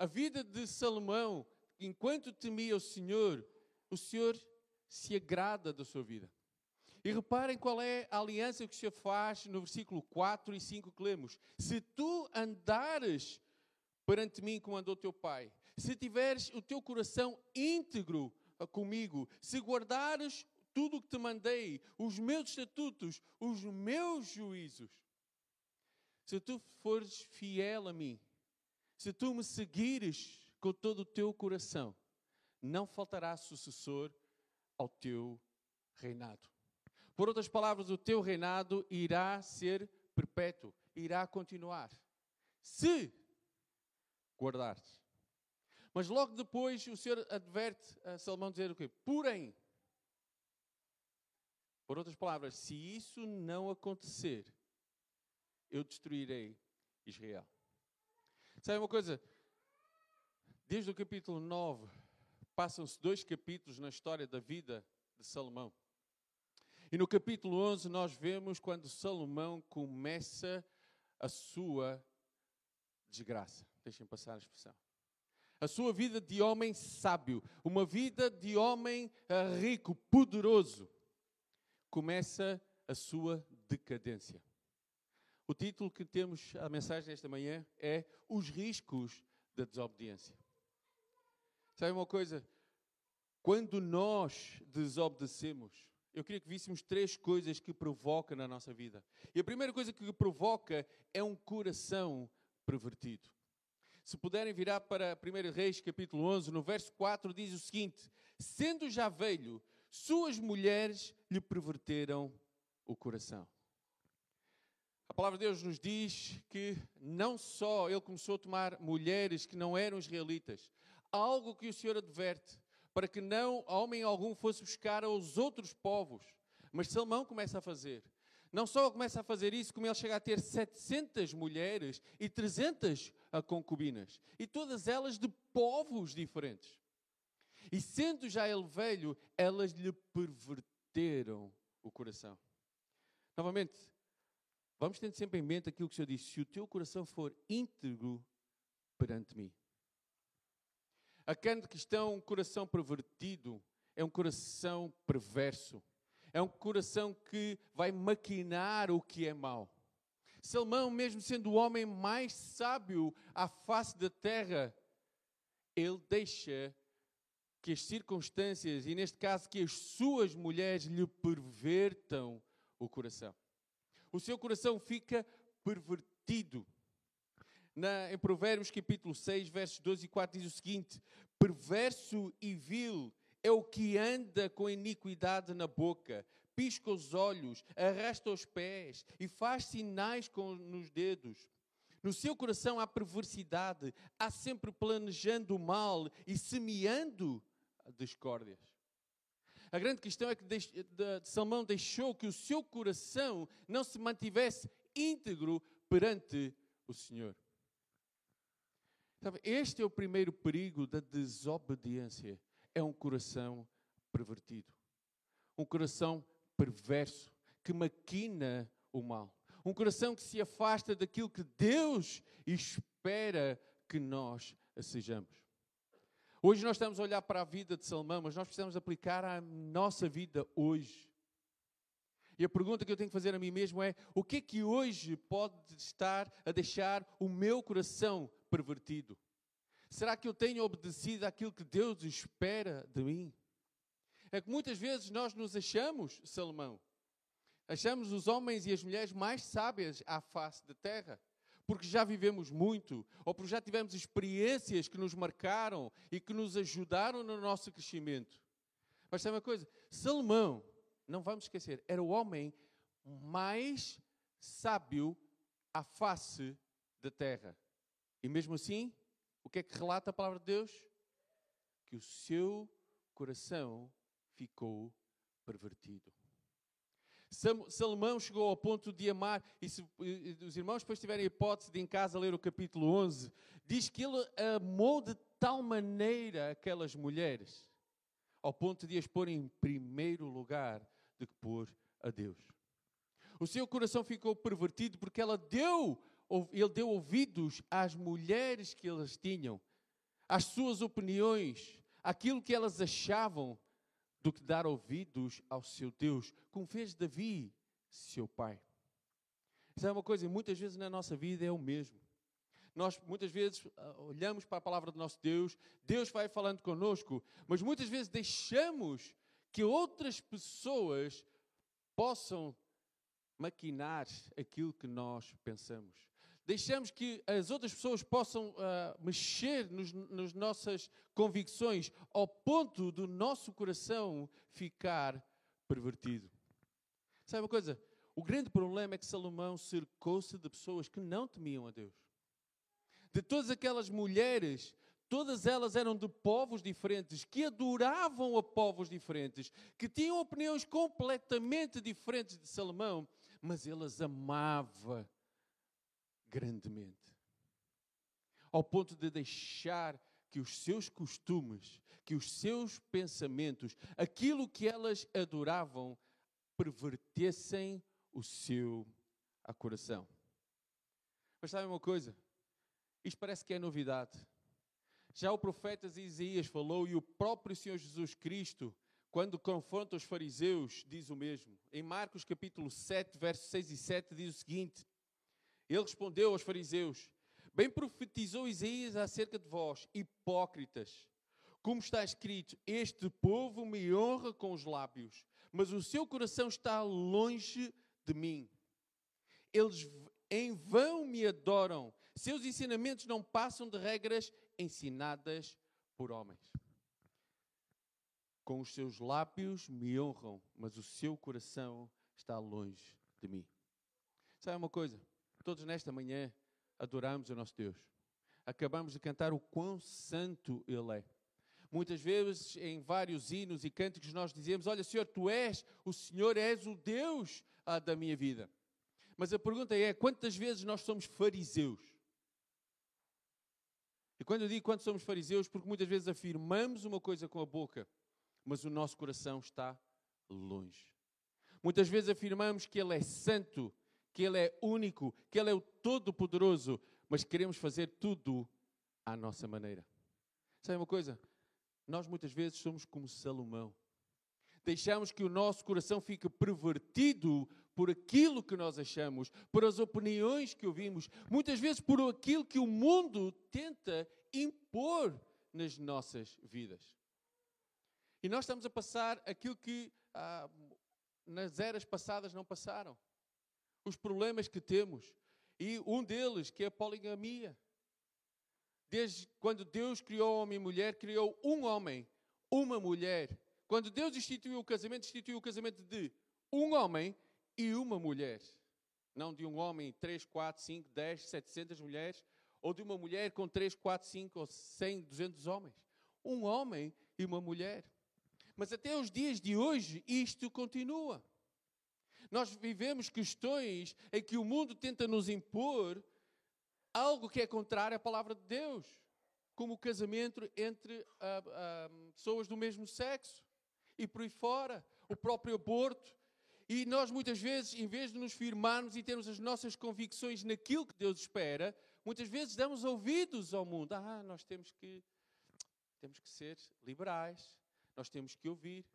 a vida de Salomão, enquanto temia o Senhor, o Senhor se agrada da sua vida. E reparem qual é a aliança que o Senhor faz no versículo 4 e 5 que lemos. Se tu andares perante mim como andou teu pai, se tiveres o teu coração íntegro comigo, se guardares tudo o que te mandei, os meus estatutos, os meus juízos, se tu fores fiel a mim, se tu me seguires com todo o teu coração, não faltará sucessor ao teu reinado. Por outras palavras, o teu reinado irá ser perpétuo, irá continuar. Se guardares. Mas logo depois o Senhor adverte a Salomão dizer o quê? Porém, por outras palavras, se isso não acontecer, eu destruirei Israel. Sabe uma coisa? Desde o capítulo 9, passam-se dois capítulos na história da vida de Salomão. E no capítulo 11 nós vemos quando Salomão começa a sua desgraça. Deixem passar a expressão. A sua vida de homem sábio, uma vida de homem eh, rico, poderoso, começa a sua decadência. O título que temos a mensagem desta manhã é Os riscos da desobediência. Sabe uma coisa? Quando nós desobedecemos, eu queria que víssemos três coisas que provoca na nossa vida. E a primeira coisa que provoca é um coração pervertido. Se puderem virar para 1 Reis, capítulo 11, no verso 4, diz o seguinte: Sendo já velho, suas mulheres lhe perverteram o coração. A palavra de Deus nos diz que não só ele começou a tomar mulheres que não eram israelitas, algo que o Senhor adverte, para que não homem algum fosse buscar aos outros povos. Mas Salmão começa a fazer. Não só começa a fazer isso, como ele chega a ter 700 mulheres e 300 concubinas. E todas elas de povos diferentes. E sendo já ele velho, elas lhe perverteram o coração. Novamente, vamos ter sempre em mente aquilo que o Senhor disse: se o teu coração for íntegro perante mim. A grande questão, um coração pervertido, é um coração perverso. É um coração que vai maquinar o que é mau. Salmão, mesmo sendo o homem mais sábio à face da terra, ele deixa que as circunstâncias, e neste caso que as suas mulheres lhe pervertam o coração. O seu coração fica pervertido. Na, em Provérbios capítulo 6, versos 12 e 4 diz o seguinte: Perverso e vil é o que anda com iniquidade na boca, pisca os olhos, arrasta os pés e faz sinais com, nos dedos. No seu coração há perversidade, há sempre planejando o mal e semeando discórdias. A grande questão é que Salmão deixou que o seu coração não se mantivesse íntegro perante o Senhor. Este é o primeiro perigo da desobediência. É um coração pervertido. Um coração perverso que maquina o mal. Um coração que se afasta daquilo que Deus espera que nós sejamos. Hoje nós estamos a olhar para a vida de Salmão, mas nós precisamos aplicar à nossa vida hoje. E a pergunta que eu tenho que fazer a mim mesmo é: o que é que hoje pode estar a deixar o meu coração pervertido? Será que eu tenho obedecido àquilo que Deus espera de mim? É que muitas vezes nós nos achamos, Salomão, achamos os homens e as mulheres mais sábias à face da terra porque já vivemos muito, ou porque já tivemos experiências que nos marcaram e que nos ajudaram no nosso crescimento. Mas sabe uma coisa? Salomão, não vamos esquecer, era o homem mais sábio à face da terra. E mesmo assim, o que é que relata a palavra de Deus? Que o seu coração ficou pervertido. Salomão chegou ao ponto de amar, e se os irmãos depois tiverem a hipótese de em casa ler o capítulo 11, diz que ele amou de tal maneira aquelas mulheres, ao ponto de as pôr em primeiro lugar de que pôr a Deus. O seu coração ficou pervertido porque ela deu, ele deu ouvidos às mulheres que elas tinham, às suas opiniões, aquilo que elas achavam, do que dar ouvidos ao seu Deus, como fez Davi, seu pai. Isso é uma coisa, e muitas vezes na nossa vida é o mesmo. Nós muitas vezes ah, olhamos para a palavra do nosso Deus, Deus vai falando conosco, mas muitas vezes deixamos que outras pessoas possam maquinar aquilo que nós pensamos. Deixamos que as outras pessoas possam uh, mexer nos, nas nossas convicções ao ponto do nosso coração ficar pervertido. Sabe uma coisa? O grande problema é que Salomão cercou-se de pessoas que não temiam a Deus. De todas aquelas mulheres, todas elas eram de povos diferentes, que adoravam a povos diferentes, que tinham opiniões completamente diferentes de Salomão, mas ele as amava grandemente. Ao ponto de deixar que os seus costumes, que os seus pensamentos, aquilo que elas adoravam, pervertessem o seu a coração. Mas sabe uma coisa? Isto parece que é novidade. Já o profeta Isaías falou e o próprio Senhor Jesus Cristo, quando confronta os fariseus, diz o mesmo. Em Marcos capítulo 7, versos 6 e 7, diz o seguinte: Ele respondeu aos fariseus: Bem profetizou Isaías acerca de vós, hipócritas. Como está escrito: Este povo me honra com os lábios, mas o seu coração está longe de mim. Eles em vão me adoram. Seus ensinamentos não passam de regras ensinadas por homens. Com os seus lábios me honram, mas o seu coração está longe de mim. Sabe uma coisa? Todos nesta manhã adoramos o nosso Deus. Acabamos de cantar o quão santo Ele é. Muitas vezes, em vários hinos e cânticos, nós dizemos: Olha, Senhor, tu és, o Senhor és o Deus ah, da minha vida. Mas a pergunta é: quantas vezes nós somos fariseus? E quando eu digo quantos somos fariseus, porque muitas vezes afirmamos uma coisa com a boca, mas o nosso coração está longe. Muitas vezes afirmamos que Ele é santo, que Ele é único, que Ele é o Todo-Poderoso, mas queremos fazer tudo à nossa maneira. Sabe uma coisa? Nós muitas vezes somos como Salomão. Deixamos que o nosso coração fique pervertido por aquilo que nós achamos, por as opiniões que ouvimos, muitas vezes por aquilo que o mundo tenta impor nas nossas vidas. E nós estamos a passar aquilo que ah, nas eras passadas não passaram. Os problemas que temos. E um deles, que é a poligamia. Desde quando Deus criou homem e mulher, criou um homem, uma mulher. Quando Deus instituiu o casamento, instituiu o casamento de um homem e uma mulher. Não de um homem, 3, 4, 5, 10, 700 mulheres, ou de uma mulher com 3, 4, 5 ou 100, 200 homens. Um homem e uma mulher. Mas até os dias de hoje isto continua. Nós vivemos questões em que o mundo tenta nos impor algo que é contrário à palavra de Deus, como o casamento entre ah, ah, pessoas do mesmo sexo e por aí fora, o próprio aborto. E nós muitas vezes, em vez de nos firmarmos e termos as nossas convicções naquilo que Deus espera, muitas vezes damos ouvidos ao mundo. Ah, nós temos que temos que ser liberais, nós temos que ouvir.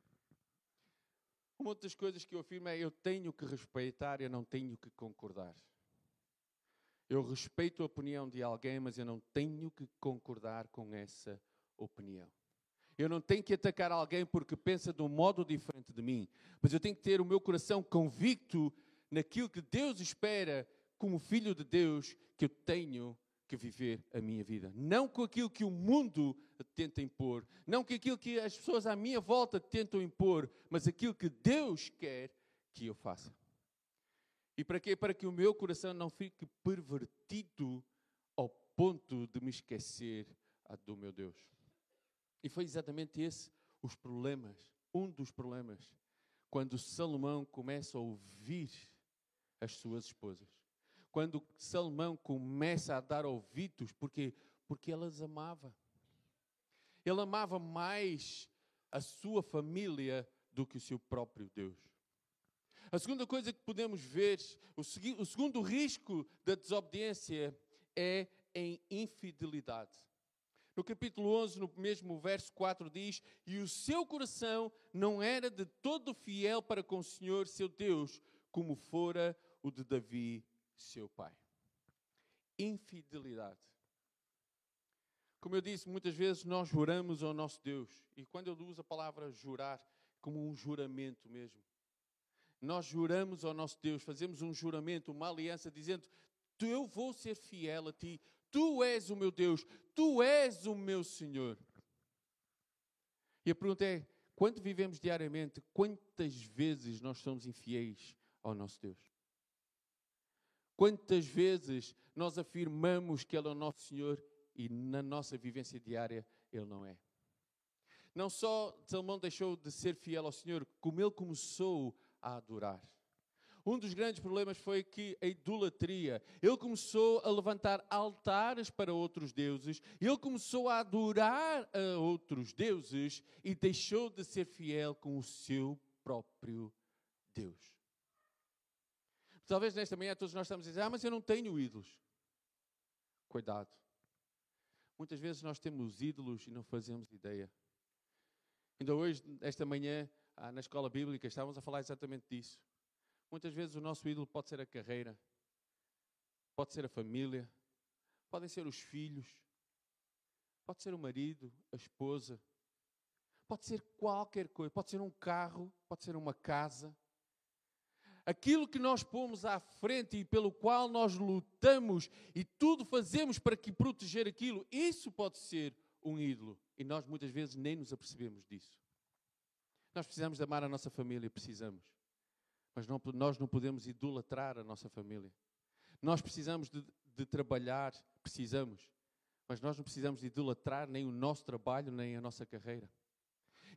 Uma das coisas que eu afirmo é eu tenho que respeitar, eu não tenho que concordar. Eu respeito a opinião de alguém, mas eu não tenho que concordar com essa opinião. Eu não tenho que atacar alguém porque pensa de um modo diferente de mim, mas eu tenho que ter o meu coração convicto naquilo que Deus espera, como filho de Deus, que eu tenho que viver a minha vida. Não com aquilo que o mundo tenta impor, não com aquilo que as pessoas à minha volta tentam impor, mas aquilo que Deus quer que eu faça. E para quê? Para que o meu coração não fique pervertido ao ponto de me esquecer do meu Deus. E foi exatamente esse os problemas, um dos problemas, quando Salomão começa a ouvir as suas esposas. Quando Salomão começa a dar ouvidos, porque porque elas amava. Ele amava mais a sua família do que o seu próprio Deus. A segunda coisa que podemos ver, o, o segundo risco da desobediência é em infidelidade. No capítulo 11, no mesmo verso 4, diz: E o seu coração não era de todo fiel para com o Senhor, seu Deus, como fora o de Davi, seu pai. Infidelidade. Como eu disse, muitas vezes nós juramos ao nosso Deus. E quando eu uso a palavra jurar, como um juramento mesmo. Nós juramos ao nosso Deus, fazemos um juramento, uma aliança, dizendo: Eu vou ser fiel a ti, tu és o meu Deus, tu és o meu Senhor. E a pergunta é: quando vivemos diariamente, quantas vezes nós somos infiéis ao nosso Deus? Quantas vezes nós afirmamos que Ele é o nosso Senhor e na nossa vivência diária Ele não é? Não só Salomão deixou de ser fiel ao Senhor, como ele começou a adorar. Um dos grandes problemas foi que a idolatria, ele começou a levantar altares para outros deuses, ele começou a adorar a outros deuses e deixou de ser fiel com o seu próprio Deus. Talvez nesta manhã todos nós estamos a dizer: Ah, mas eu não tenho ídolos. Cuidado. Muitas vezes nós temos ídolos e não fazemos ideia. Ainda hoje, esta manhã, ah, na escola bíblica, estávamos a falar exatamente disso. Muitas vezes o nosso ídolo pode ser a carreira, pode ser a família, podem ser os filhos, pode ser o marido, a esposa, pode ser qualquer coisa, pode ser um carro, pode ser uma casa. Aquilo que nós pomos à frente e pelo qual nós lutamos e tudo fazemos para que proteger aquilo, isso pode ser um ídolo. E nós muitas vezes nem nos apercebemos disso. Nós precisamos de amar a nossa família, precisamos. Mas não, nós não podemos idolatrar a nossa família. Nós precisamos de, de trabalhar, precisamos. Mas nós não precisamos de idolatrar nem o nosso trabalho, nem a nossa carreira.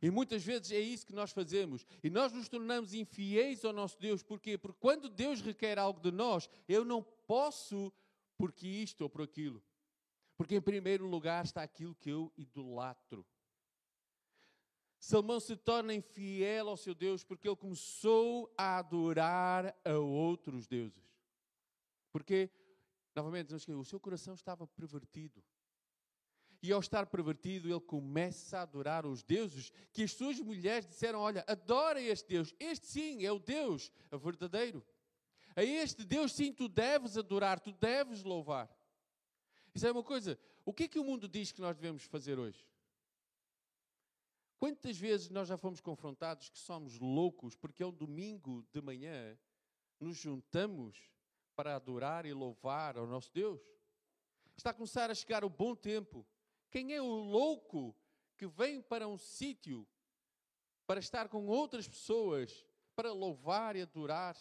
E muitas vezes é isso que nós fazemos. E nós nos tornamos infiéis ao nosso Deus. Porquê? Porque quando Deus requer algo de nós, eu não posso porque isto ou por aquilo. Porque em primeiro lugar está aquilo que eu idolatro. Salmão se torna infiel ao seu Deus porque ele começou a adorar a outros deuses. Porque, novamente, o seu coração estava pervertido. E ao estar pervertido, ele começa a adorar os deuses que as suas mulheres disseram: Olha, adora este Deus. Este sim é o Deus verdadeiro. A este Deus sim tu deves adorar, tu deves louvar. Isso é uma coisa. O que é que o mundo diz que nós devemos fazer hoje? Quantas vezes nós já fomos confrontados que somos loucos porque é um domingo de manhã nos juntamos para adorar e louvar ao nosso Deus? Está a começar a chegar o bom tempo. Quem é o louco que vem para um sítio para estar com outras pessoas, para louvar e adorar,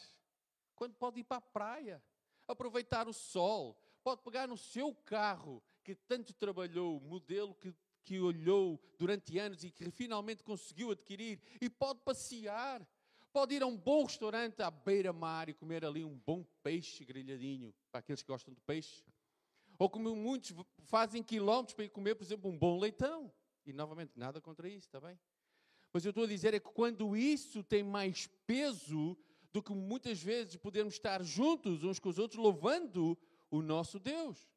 quando pode ir para a praia, aproveitar o sol, pode pegar no seu carro que tanto trabalhou, modelo que, que olhou durante anos e que finalmente conseguiu adquirir, e pode passear, pode ir a um bom restaurante à beira-mar e comer ali um bom peixe grelhadinho, para aqueles que gostam de peixe. Ou como muitos fazem quilómetros para ir comer, por exemplo, um bom leitão. E novamente, nada contra isso, está bem? Mas eu estou a dizer é que quando isso tem mais peso do que muitas vezes podermos estar juntos uns com os outros, louvando o nosso Deus.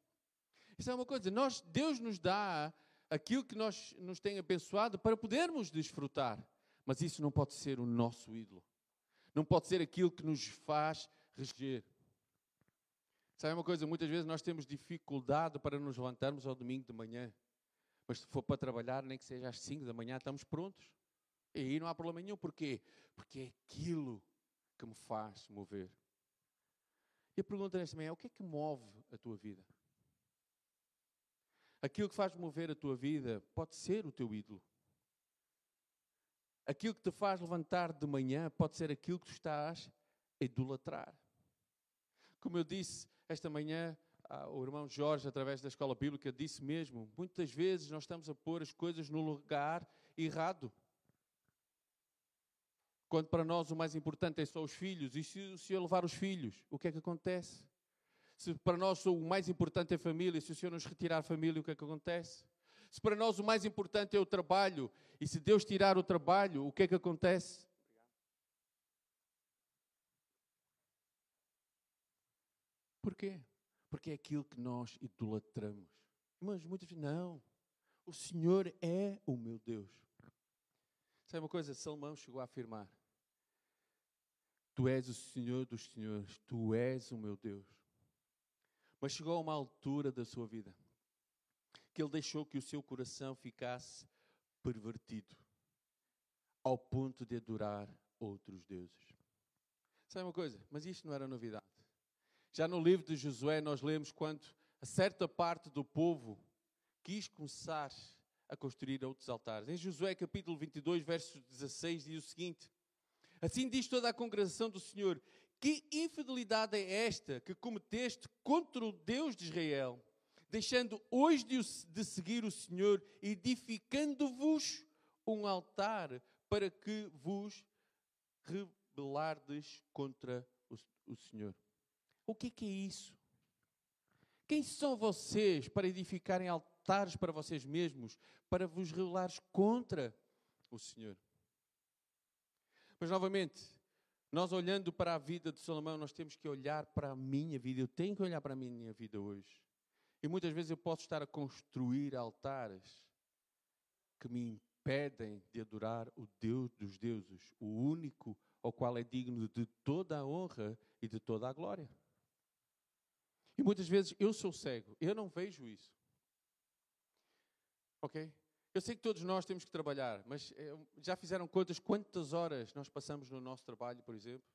Isso é uma coisa, nós, Deus nos dá aquilo que nós, nos tem abençoado para podermos desfrutar, mas isso não pode ser o nosso ídolo. Não pode ser aquilo que nos faz reger. Sabe uma coisa? Muitas vezes nós temos dificuldade para nos levantarmos ao domingo de manhã. Mas se for para trabalhar, nem que seja às 5 da manhã, estamos prontos. E aí não há problema nenhum. Porquê? Porque é aquilo que me faz mover. E a pergunta nesta manhã é: o que é que move a tua vida? Aquilo que faz mover a tua vida pode ser o teu ídolo. Aquilo que te faz levantar de manhã pode ser aquilo que tu estás a idolatrar. Como eu disse esta manhã, o irmão Jorge, através da escola bíblica, disse mesmo: muitas vezes nós estamos a pôr as coisas no lugar errado. Quando para nós o mais importante é só os filhos, e se, se eu levar os filhos, o que é que acontece? Se para nós o mais importante é a família, se o Senhor nos retirar a família, o que é que acontece? Se para nós o mais importante é o trabalho, e se Deus tirar o trabalho, o que é que acontece? Porquê? Porque é aquilo que nós idolatramos. Mas muitas vezes, não. O Senhor é o meu Deus. Sabe uma coisa? Salomão chegou a afirmar: Tu és o Senhor dos Senhores, Tu és o meu Deus. Mas chegou a uma altura da sua vida que ele deixou que o seu coração ficasse pervertido ao ponto de adorar outros deuses. Sabe uma coisa? Mas isto não era novidade. Já no livro de Josué nós lemos quando a certa parte do povo quis começar a construir outros altares. Em Josué capítulo 22, verso 16 diz o seguinte: Assim diz toda a congregação do Senhor: Que infidelidade é esta que cometeste contra o Deus de Israel, deixando hoje de seguir o Senhor, edificando-vos um altar para que vos rebelardes contra o, o Senhor. O que é, que é isso? Quem são vocês para edificarem altares para vocês mesmos, para vos rebelares contra o Senhor? Mas novamente, nós olhando para a vida de Salomão, nós temos que olhar para a minha vida. Eu tenho que olhar para a minha vida hoje. E muitas vezes eu posso estar a construir altares que me impedem de adorar o Deus dos deuses, o único ao qual é digno de toda a honra e de toda a glória. E muitas vezes eu sou cego, eu não vejo isso. Ok? Eu sei que todos nós temos que trabalhar, mas eh, já fizeram contas quantas horas nós passamos no nosso trabalho, por exemplo?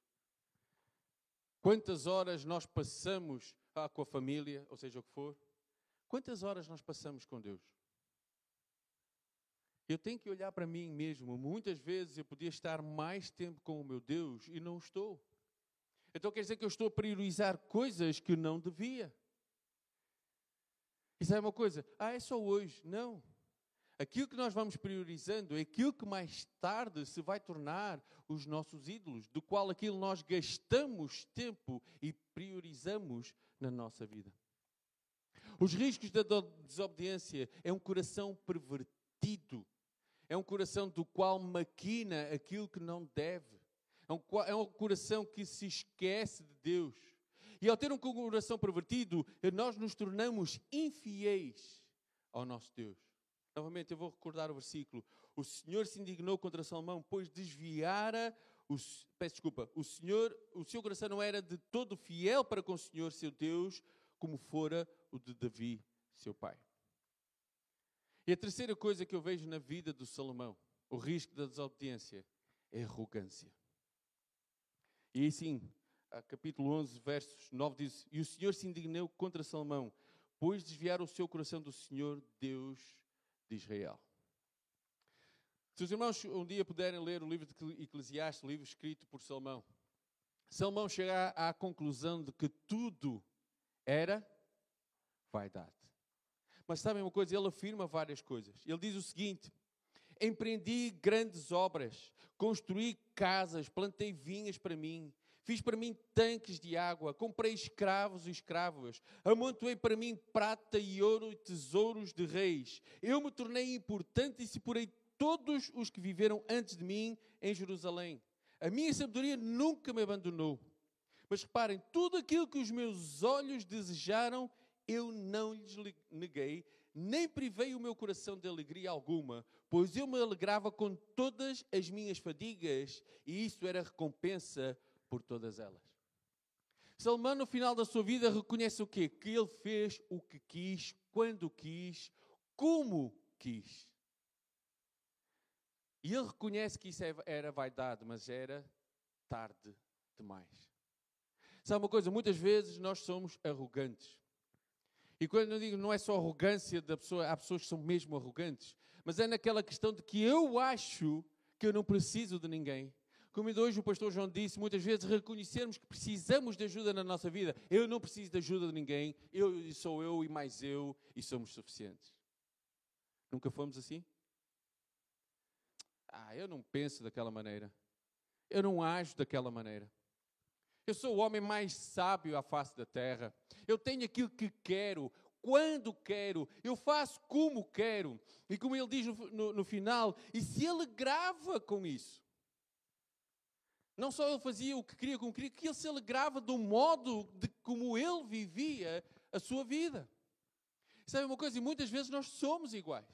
Quantas horas nós passamos ah, com a família, ou seja o que for? Quantas horas nós passamos com Deus? Eu tenho que olhar para mim mesmo. Muitas vezes eu podia estar mais tempo com o meu Deus e não estou. Então quer dizer que eu estou a priorizar coisas que não devia. E sabe uma coisa? Ah, é só hoje. Não. Aquilo que nós vamos priorizando é aquilo que mais tarde se vai tornar os nossos ídolos, do qual aquilo nós gastamos tempo e priorizamos na nossa vida. Os riscos da desobediência é um coração pervertido, é um coração do qual maquina aquilo que não deve, é um, é um coração que se esquece de Deus. E ao ter um coração pervertido, nós nos tornamos infiéis ao nosso Deus. Novamente, eu vou recordar o versículo. O Senhor se indignou contra Salomão, pois desviara. Os, peço desculpa. O Senhor, o seu coração não era de todo fiel para com o Senhor, seu Deus, como fora o de Davi, seu pai. E a terceira coisa que eu vejo na vida do Salomão, o risco da desobediência, é arrogância. E assim, capítulo 11, versos 9 diz: E o Senhor se indignou contra Salomão, pois desviaram o seu coração do Senhor, Deus de Israel. Se os irmãos um dia puderem ler o livro de Eclesiastes, livro escrito por Salomão, Salomão chega à conclusão de que tudo era vaidade. Mas sabem uma coisa? Ele afirma várias coisas. Ele diz o seguinte: Empreendi grandes obras, construí casas, plantei vinhas para mim, Fiz para mim tanques de água, comprei escravos e escravas, amontoei para mim prata e ouro e tesouros de reis. Eu me tornei importante e sepurei todos os que viveram antes de mim em Jerusalém. A minha sabedoria nunca me abandonou. Mas reparem, tudo aquilo que os meus olhos desejaram, eu não lhes neguei, nem privei o meu coração de alegria alguma, pois eu me alegrava com todas as minhas fadigas, e isso era recompensa por todas elas. Salomão, no final da sua vida, reconhece o quê? Que ele fez o que quis, quando quis, como quis. E ele reconhece que isso é, era vaidade, mas era tarde demais. Sabe uma coisa? Muitas vezes nós somos arrogantes. E quando eu digo não é só arrogância da pessoa, há pessoas que são mesmo arrogantes, mas é naquela questão de que eu acho que eu não preciso de ninguém, como hoje o pastor João disse, muitas vezes reconhecermos que precisamos de ajuda na nossa vida. Eu não preciso de ajuda de ninguém, eu sou eu e mais eu e somos suficientes. Nunca fomos assim? Ah, eu não penso daquela maneira. Eu não ajo daquela maneira. Eu sou o homem mais sábio à face da terra. Eu tenho aquilo que quero, quando quero, eu faço como quero. E como ele diz no, no, no final, e se ele grava com isso. Não só ele fazia o que queria como queria, que ele se alegrava do modo de como ele vivia a sua vida. Sabe uma coisa? E muitas vezes nós somos iguais.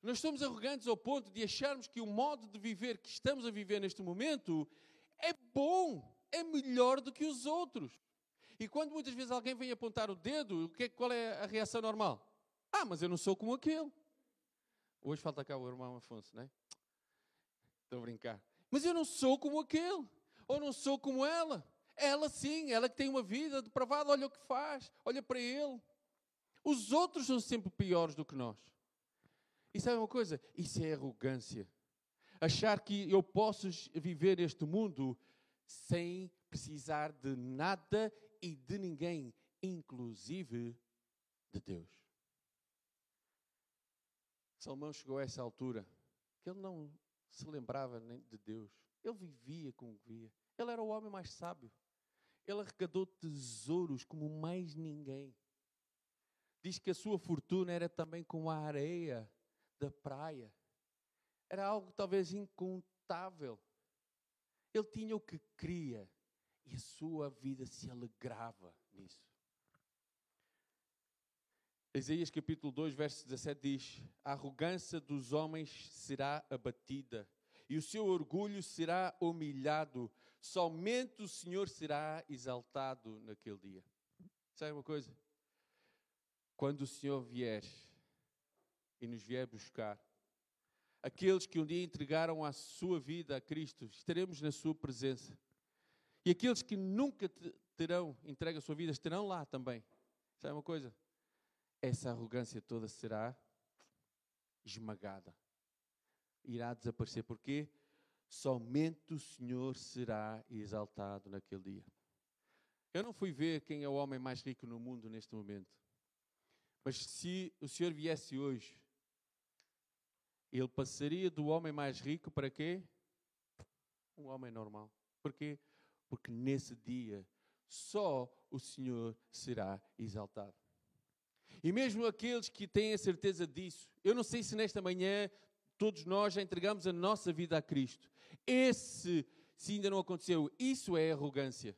Nós somos arrogantes ao ponto de acharmos que o modo de viver que estamos a viver neste momento é bom, é melhor do que os outros. E quando muitas vezes alguém vem apontar o dedo, é, qual é a reação normal? Ah, mas eu não sou como aquele. Hoje falta cá o irmão Afonso, não é? Estou a brincar. Mas eu não sou como aquele. Ou não sou como ela. Ela sim, ela que tem uma vida depravada, olha o que faz, olha para ele. Os outros são sempre piores do que nós. E sabe uma coisa? Isso é arrogância. Achar que eu posso viver este mundo sem precisar de nada e de ninguém, inclusive de Deus. Salomão chegou a essa altura que ele não se lembrava nem de Deus. Ele vivia como vivia. Ele era o homem mais sábio. Ele arrecadou tesouros como mais ninguém. Diz que a sua fortuna era também como a areia da praia. Era algo talvez incontável. Ele tinha o que queria e a sua vida se alegrava nisso. Isaías capítulo 2, verso 17 diz: A arrogância dos homens será abatida, e o seu orgulho será humilhado, somente o Senhor será exaltado naquele dia. Sabe uma coisa? Quando o Senhor vier e nos vier buscar, aqueles que um dia entregaram a sua vida a Cristo, estaremos na sua presença. E aqueles que nunca terão entregue a sua vida estarão lá também. Sabe uma coisa? essa arrogância toda será esmagada. Irá desaparecer. Porque somente o Senhor será exaltado naquele dia. Eu não fui ver quem é o homem mais rico no mundo neste momento. Mas se o Senhor viesse hoje, ele passaria do homem mais rico para quê? Um homem normal. Porquê? Porque nesse dia só o Senhor será exaltado. E mesmo aqueles que têm a certeza disso, eu não sei se nesta manhã todos nós já entregamos a nossa vida a Cristo. Esse, se ainda não aconteceu, isso é arrogância.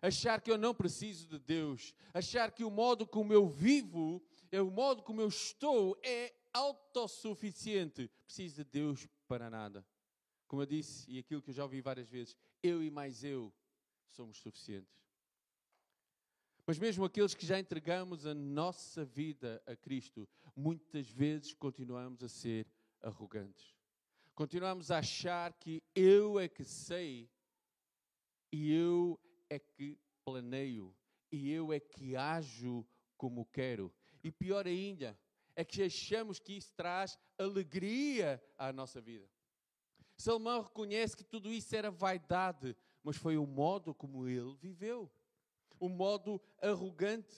Achar que eu não preciso de Deus, achar que o modo como eu vivo, é o modo como eu estou, é autossuficiente. Preciso de Deus para nada. Como eu disse, e aquilo que eu já ouvi várias vezes, eu e mais eu somos suficientes. Mas mesmo aqueles que já entregamos a nossa vida a Cristo, muitas vezes continuamos a ser arrogantes. Continuamos a achar que eu é que sei e eu é que planeio e eu é que ajo como quero. E pior ainda, é que achamos que isso traz alegria à nossa vida. Salomão reconhece que tudo isso era vaidade, mas foi o modo como ele viveu o modo arrogante.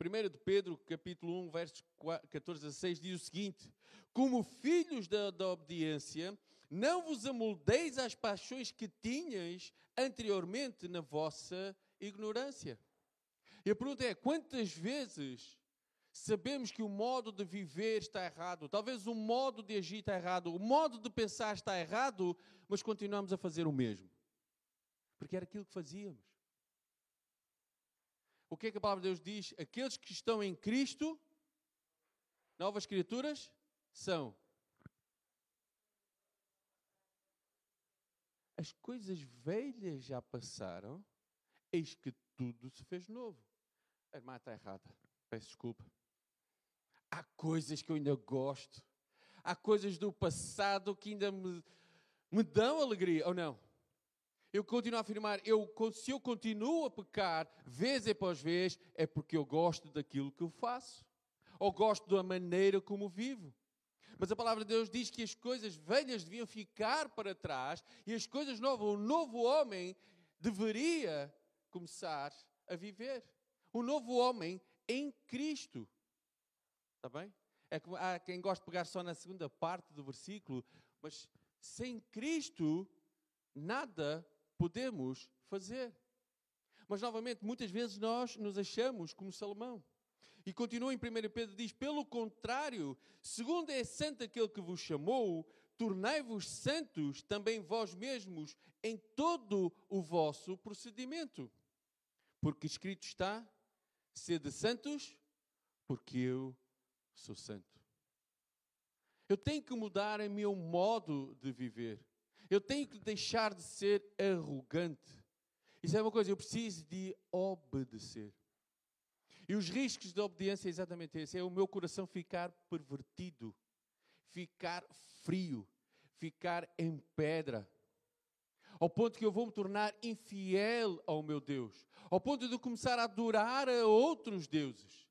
1 de Pedro, capítulo 1, versos 14 a 6, diz o seguinte: Como filhos da, da obediência, não vos amoldeis às paixões que tinhas anteriormente na vossa ignorância. E a pergunta é: quantas vezes sabemos que o modo de viver está errado, talvez o modo de agir está errado, o modo de pensar está errado, mas continuamos a fazer o mesmo? Porque era aquilo que fazíamos o que é que a palavra de Deus diz? Aqueles que estão em Cristo, novas criaturas, são. As coisas velhas já passaram, eis que tudo se fez novo. A irmã está errada, peço desculpa. Há coisas que eu ainda gosto, há coisas do passado que ainda me, me dão alegria, ou não? eu continuo a afirmar, eu, se eu continuo a pecar vez após vez, é porque eu gosto daquilo que eu faço, ou gosto da maneira como vivo. Mas a palavra de Deus diz que as coisas velhas deviam ficar para trás e as coisas novas, o novo homem deveria começar a viver. O novo homem em Cristo. Está bem? É que há quem gosta de pegar só na segunda parte do versículo, mas sem Cristo nada podemos fazer. Mas, novamente, muitas vezes nós nos achamos como Salomão. E continua em 1 Pedro, diz: Pelo contrário, segundo é santo aquele que vos chamou, tornai-vos santos também vós mesmos em todo o vosso procedimento. Porque escrito está: sede santos, porque eu sou santo. Eu tenho que mudar o meu modo de viver. Eu tenho que deixar de ser arrogante. Isso é uma coisa, eu preciso de obedecer. E os riscos da obediência é exatamente esse: é o meu coração ficar pervertido, ficar frio, ficar em pedra, ao ponto que eu vou me tornar infiel ao meu Deus, ao ponto de começar a adorar a outros deuses,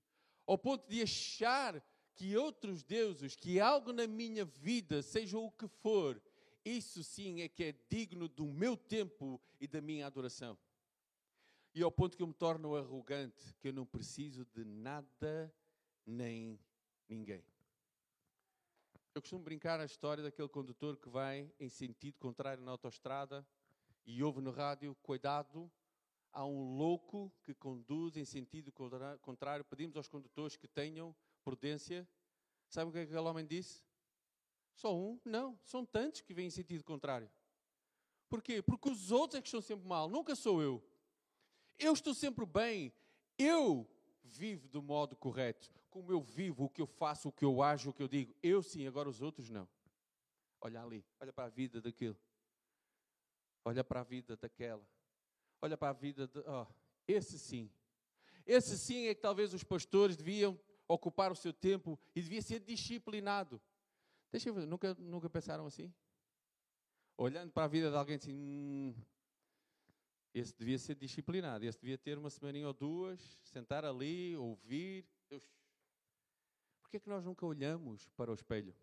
ao ponto de achar que outros deuses, que algo na minha vida, seja o que for, isso sim é que é digno do meu tempo e da minha adoração. E ao ponto que eu me torno arrogante, que eu não preciso de nada nem ninguém. Eu costumo brincar a história daquele condutor que vai em sentido contrário na autoestrada e ouve no rádio: cuidado, há um louco que conduz em sentido contrário. Pedimos aos condutores que tenham prudência. Sabe o que, é que aquele homem disse? Só um? Não, são tantos que vêm em sentido contrário. Porquê? Porque os outros é que estão sempre mal, nunca sou eu. Eu estou sempre bem. Eu vivo do modo correto. Como eu vivo, o que eu faço, o que eu ajo, o que eu digo. Eu sim, agora os outros não. Olha ali, olha para a vida daquele. Olha para a vida daquela. Olha para a vida de. Oh, esse sim. Esse sim é que talvez os pastores deviam ocupar o seu tempo e devia ser disciplinado. Deixa eu ver, nunca, nunca pensaram assim? Olhando para a vida de alguém assim, hum, esse devia ser disciplinado, esse devia ter uma semaninha ou duas, sentar ali, ouvir. Deus. Por que nós nunca olhamos para o espelho?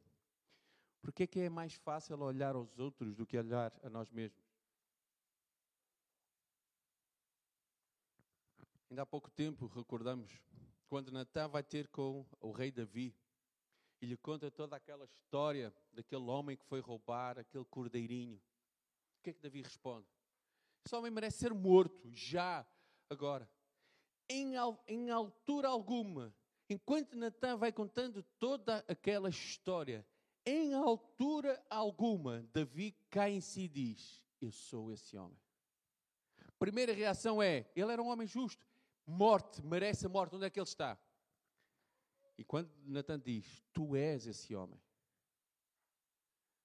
Por que é mais fácil olhar aos outros do que olhar a nós mesmos? Ainda há pouco tempo recordamos quando Natan vai ter com o rei Davi e lhe conta toda aquela história daquele homem que foi roubar aquele cordeirinho. O que é que Davi responde? Esse homem merece ser morto, já, agora. Em, em altura alguma, enquanto Natan vai contando toda aquela história, em altura alguma, Davi cai em si e diz: Eu sou esse homem. Primeira reação é: ele era um homem justo, morte, merece a morte, onde é que ele está? E quando Natan diz: Tu és esse homem,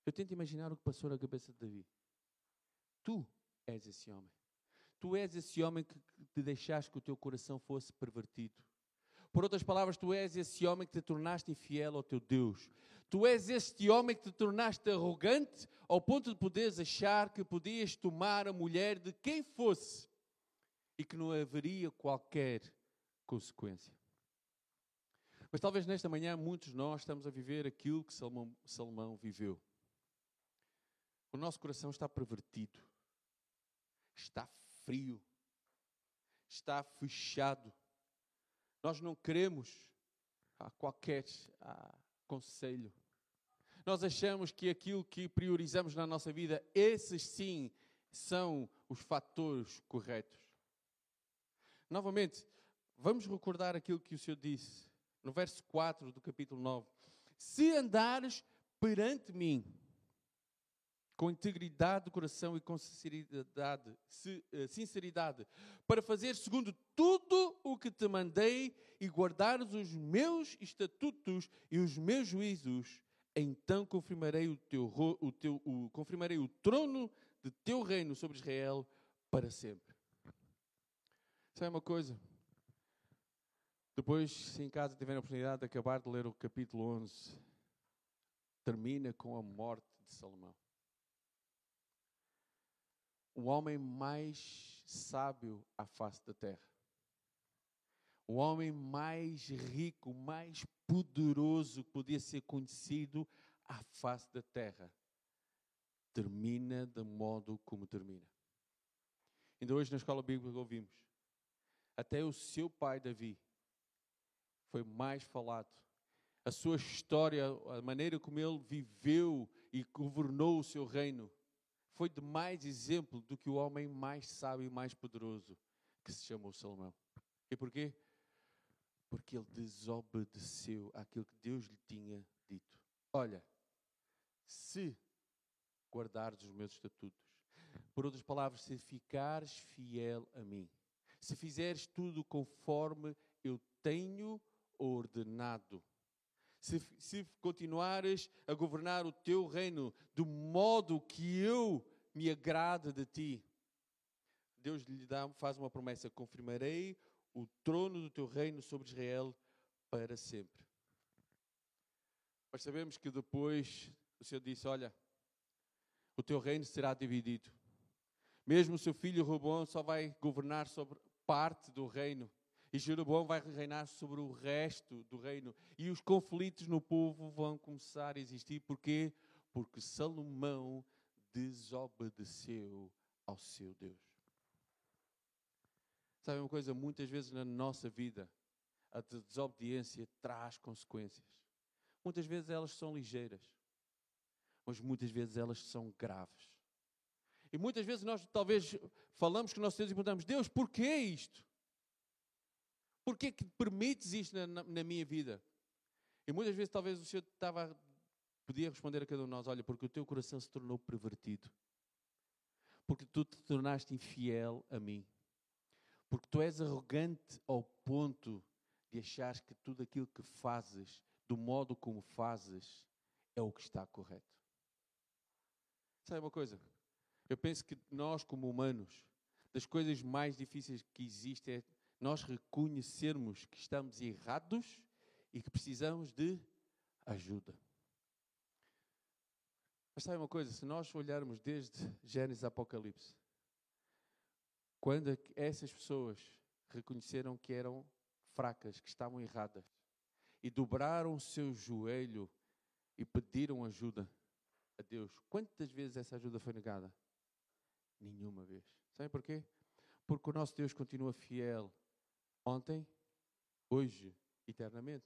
eu tento imaginar o que passou na cabeça de Davi. Tu és esse homem. Tu és esse homem que te deixaste que o teu coração fosse pervertido. Por outras palavras, tu és esse homem que te tornaste infiel ao teu Deus. Tu és este homem que te tornaste arrogante ao ponto de poderes achar que podias tomar a mulher de quem fosse e que não haveria qualquer consequência. Mas talvez nesta manhã muitos de nós estamos a viver aquilo que Salomão, Salomão viveu. O nosso coração está pervertido está frio, está fechado. Nós não queremos a qualquer a, conselho. Nós achamos que aquilo que priorizamos na nossa vida, esses sim são os fatores corretos. Novamente, vamos recordar aquilo que o Senhor disse no verso 4 do capítulo 9: Se andares perante mim, com integridade do coração e com sinceridade, eh, sinceridade, para fazer segundo tudo o que te mandei e guardares os meus estatutos e os meus juízos, então confirmarei o teu, o teu o, confirmarei o trono de teu reino sobre Israel para sempre. Sabe uma coisa? Depois, se em casa tiverem a oportunidade de acabar de ler o capítulo 11, termina com a morte de Salomão o homem mais sábio à face da terra. O homem mais rico, mais poderoso que podia ser conhecido à face da terra. Termina de modo como termina. Ainda hoje na escola bíblica ouvimos. Até o seu pai Davi foi mais falado. A sua história, a maneira como ele viveu e governou o seu reino foi de mais exemplo do que o homem mais sábio e mais poderoso que se chamou Salomão. E porquê? Porque ele desobedeceu àquilo que Deus lhe tinha dito. Olha, se guardares os meus estatutos, por outras palavras, se ficares fiel a mim, se fizeres tudo conforme eu tenho ordenado, se, se continuares a governar o teu reino do modo que eu me agrada de ti, Deus lhe dá, faz uma promessa: confirmarei o trono do teu reino sobre Israel para sempre. Mas sabemos que depois o Senhor disse: Olha, o teu reino será dividido. Mesmo o seu filho Robão só vai governar sobre parte do reino. E Jeroboão vai reinar sobre o resto do reino. E os conflitos no povo vão começar a existir. Porquê? Porque Salomão desobedeceu ao seu Deus. Sabe uma coisa? Muitas vezes na nossa vida, a desobediência traz consequências. Muitas vezes elas são ligeiras, mas muitas vezes elas são graves. E muitas vezes nós talvez falamos com nossos Deus e perguntamos: Deus, porquê isto? Porquê que permites isto na, na, na, minha vida? E muitas vezes talvez o Senhor estava, podia responder a cada um de nós: Olha, porque o teu coração se tornou pervertido. Porque tu te tornaste infiel a mim. Porque tu és arrogante ao ponto de achares que tudo aquilo que fazes, do modo como fazes, é o que está correto. Sabe uma coisa? Eu penso que nós, como humanos, das coisas mais difíceis que existem é nós reconhecermos que estamos errados e que precisamos de ajuda. Mas sabe uma coisa? Se nós olharmos desde Gênesis Apocalipse, quando essas pessoas reconheceram que eram fracas, que estavam erradas, e dobraram o seu joelho e pediram ajuda a Deus, quantas vezes essa ajuda foi negada? Nenhuma vez. Sabe porquê? Porque o nosso Deus continua fiel ontem, hoje, eternamente.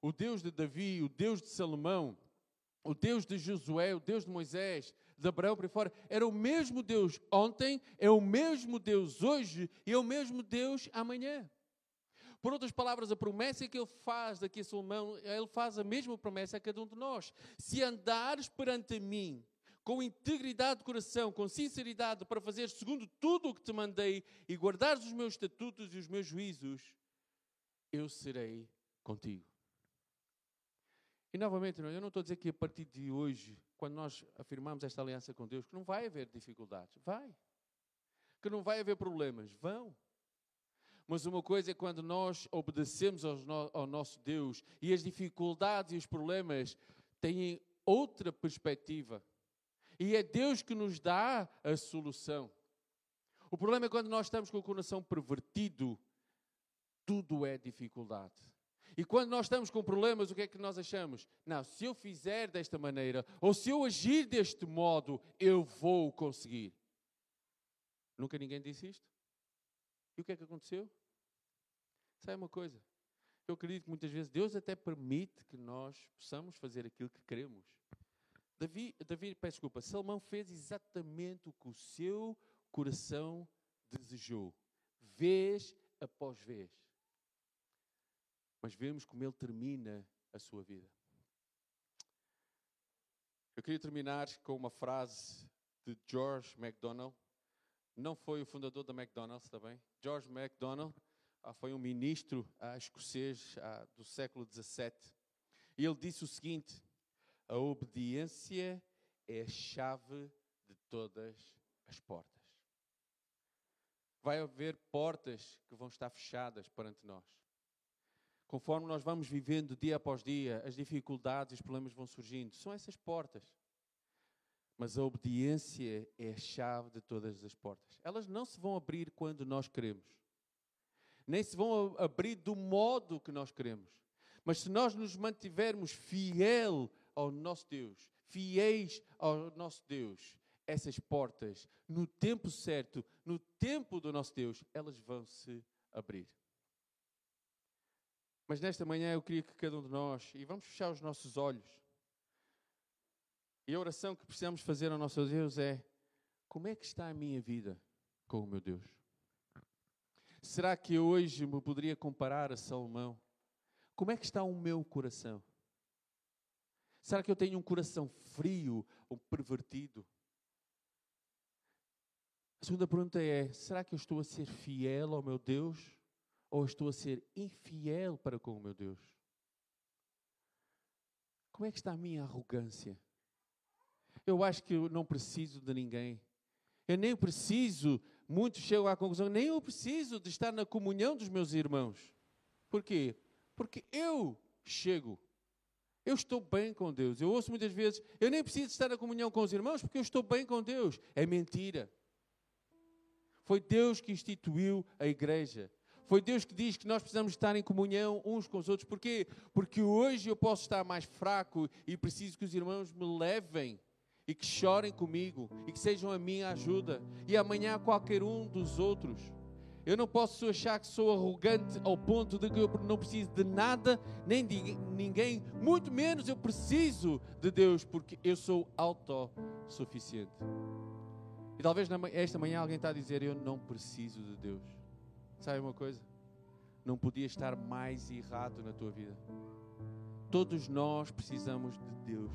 O Deus de Davi, o Deus de Salomão, o Deus de Josué, o Deus de Moisés, de Abraão para fora, era o mesmo Deus ontem, é o mesmo Deus hoje e é o mesmo Deus amanhã. Por outras palavras, a promessa que ele faz daqui a Salomão, ele faz a mesma promessa a cada um de nós. Se andares perante mim com integridade de coração, com sinceridade, para fazer segundo tudo o que te mandei e guardares os meus estatutos e os meus juízos, eu serei contigo. E novamente, eu não estou a dizer que a partir de hoje, quando nós afirmamos esta aliança com Deus, que não vai haver dificuldades. Vai. Que não vai haver problemas. Vão. Mas uma coisa é quando nós obedecemos ao nosso Deus e as dificuldades e os problemas têm outra perspectiva. E é Deus que nos dá a solução. O problema é quando nós estamos com o coração pervertido, tudo é dificuldade. E quando nós estamos com problemas, o que é que nós achamos? Não, se eu fizer desta maneira, ou se eu agir deste modo, eu vou conseguir. Nunca ninguém disse isto? E o que é que aconteceu? Sabe uma coisa? Eu acredito que muitas vezes Deus até permite que nós possamos fazer aquilo que queremos. Davi, Davi peço desculpa, Salomão fez exatamente o que o seu coração desejou, vez após vez mas vemos como ele termina a sua vida. Eu queria terminar com uma frase de George MacDonald. Não foi o fundador da McDonald's, está bem? George MacDonald ah, foi um ministro ah, escocês ah, do século XVII. E ele disse o seguinte: a obediência é a chave de todas as portas. Vai haver portas que vão estar fechadas perante nós. Conforme nós vamos vivendo dia após dia, as dificuldades e os problemas vão surgindo. São essas portas. Mas a obediência é a chave de todas as portas. Elas não se vão abrir quando nós queremos. Nem se vão abrir do modo que nós queremos. Mas se nós nos mantivermos fiel ao nosso Deus, fiéis ao nosso Deus, essas portas, no tempo certo, no tempo do nosso Deus, elas vão se abrir. Mas nesta manhã eu queria que cada um de nós, e vamos fechar os nossos olhos, e a oração que precisamos fazer ao nosso Deus é: como é que está a minha vida com o meu Deus? Será que hoje me poderia comparar a Salomão? Como é que está o meu coração? Será que eu tenho um coração frio ou pervertido? A segunda pergunta é: será que eu estou a ser fiel ao meu Deus? Ou estou a ser infiel para com o meu Deus? Como é que está a minha arrogância? Eu acho que eu não preciso de ninguém. Eu nem preciso, muitos chegam à conclusão, nem eu preciso de estar na comunhão dos meus irmãos. Por quê? Porque eu chego. Eu estou bem com Deus. Eu ouço muitas vezes, eu nem preciso estar na comunhão com os irmãos porque eu estou bem com Deus. É mentira. Foi Deus que instituiu a igreja. Foi Deus que diz que nós precisamos estar em comunhão uns com os outros. Porquê? Porque hoje eu posso estar mais fraco e preciso que os irmãos me levem e que chorem comigo e que sejam a minha ajuda. E amanhã qualquer um dos outros. Eu não posso achar que sou arrogante ao ponto de que eu não preciso de nada, nem de ninguém, muito menos eu preciso de Deus, porque eu sou autossuficiente. E talvez esta manhã alguém está a dizer: Eu não preciso de Deus. Sabe uma coisa? Não podia estar mais errado na tua vida. Todos nós precisamos de Deus.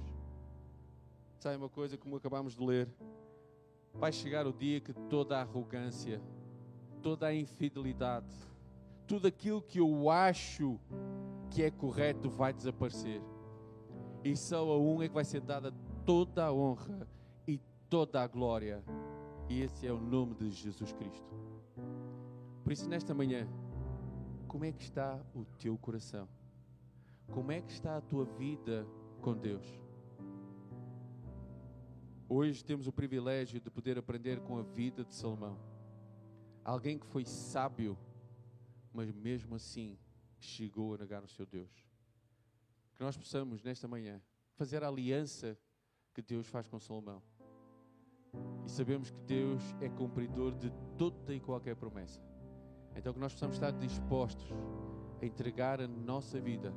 Sabe uma coisa, como acabamos de ler? Vai chegar o dia que toda a arrogância, toda a infidelidade, tudo aquilo que eu acho que é correto vai desaparecer. E só a um é que vai ser dada toda a honra e toda a glória. E esse é o nome de Jesus Cristo. Por isso, nesta manhã, como é que está o teu coração? Como é que está a tua vida com Deus? Hoje temos o privilégio de poder aprender com a vida de Salomão. Alguém que foi sábio, mas mesmo assim chegou a negar o seu Deus. Que nós possamos, nesta manhã, fazer a aliança que Deus faz com Salomão. E sabemos que Deus é cumpridor de toda e qualquer promessa. Então que nós possamos estar dispostos a entregar a nossa vida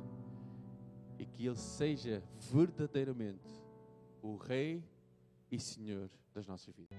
e que Ele seja verdadeiramente o Rei e Senhor das nossas vidas.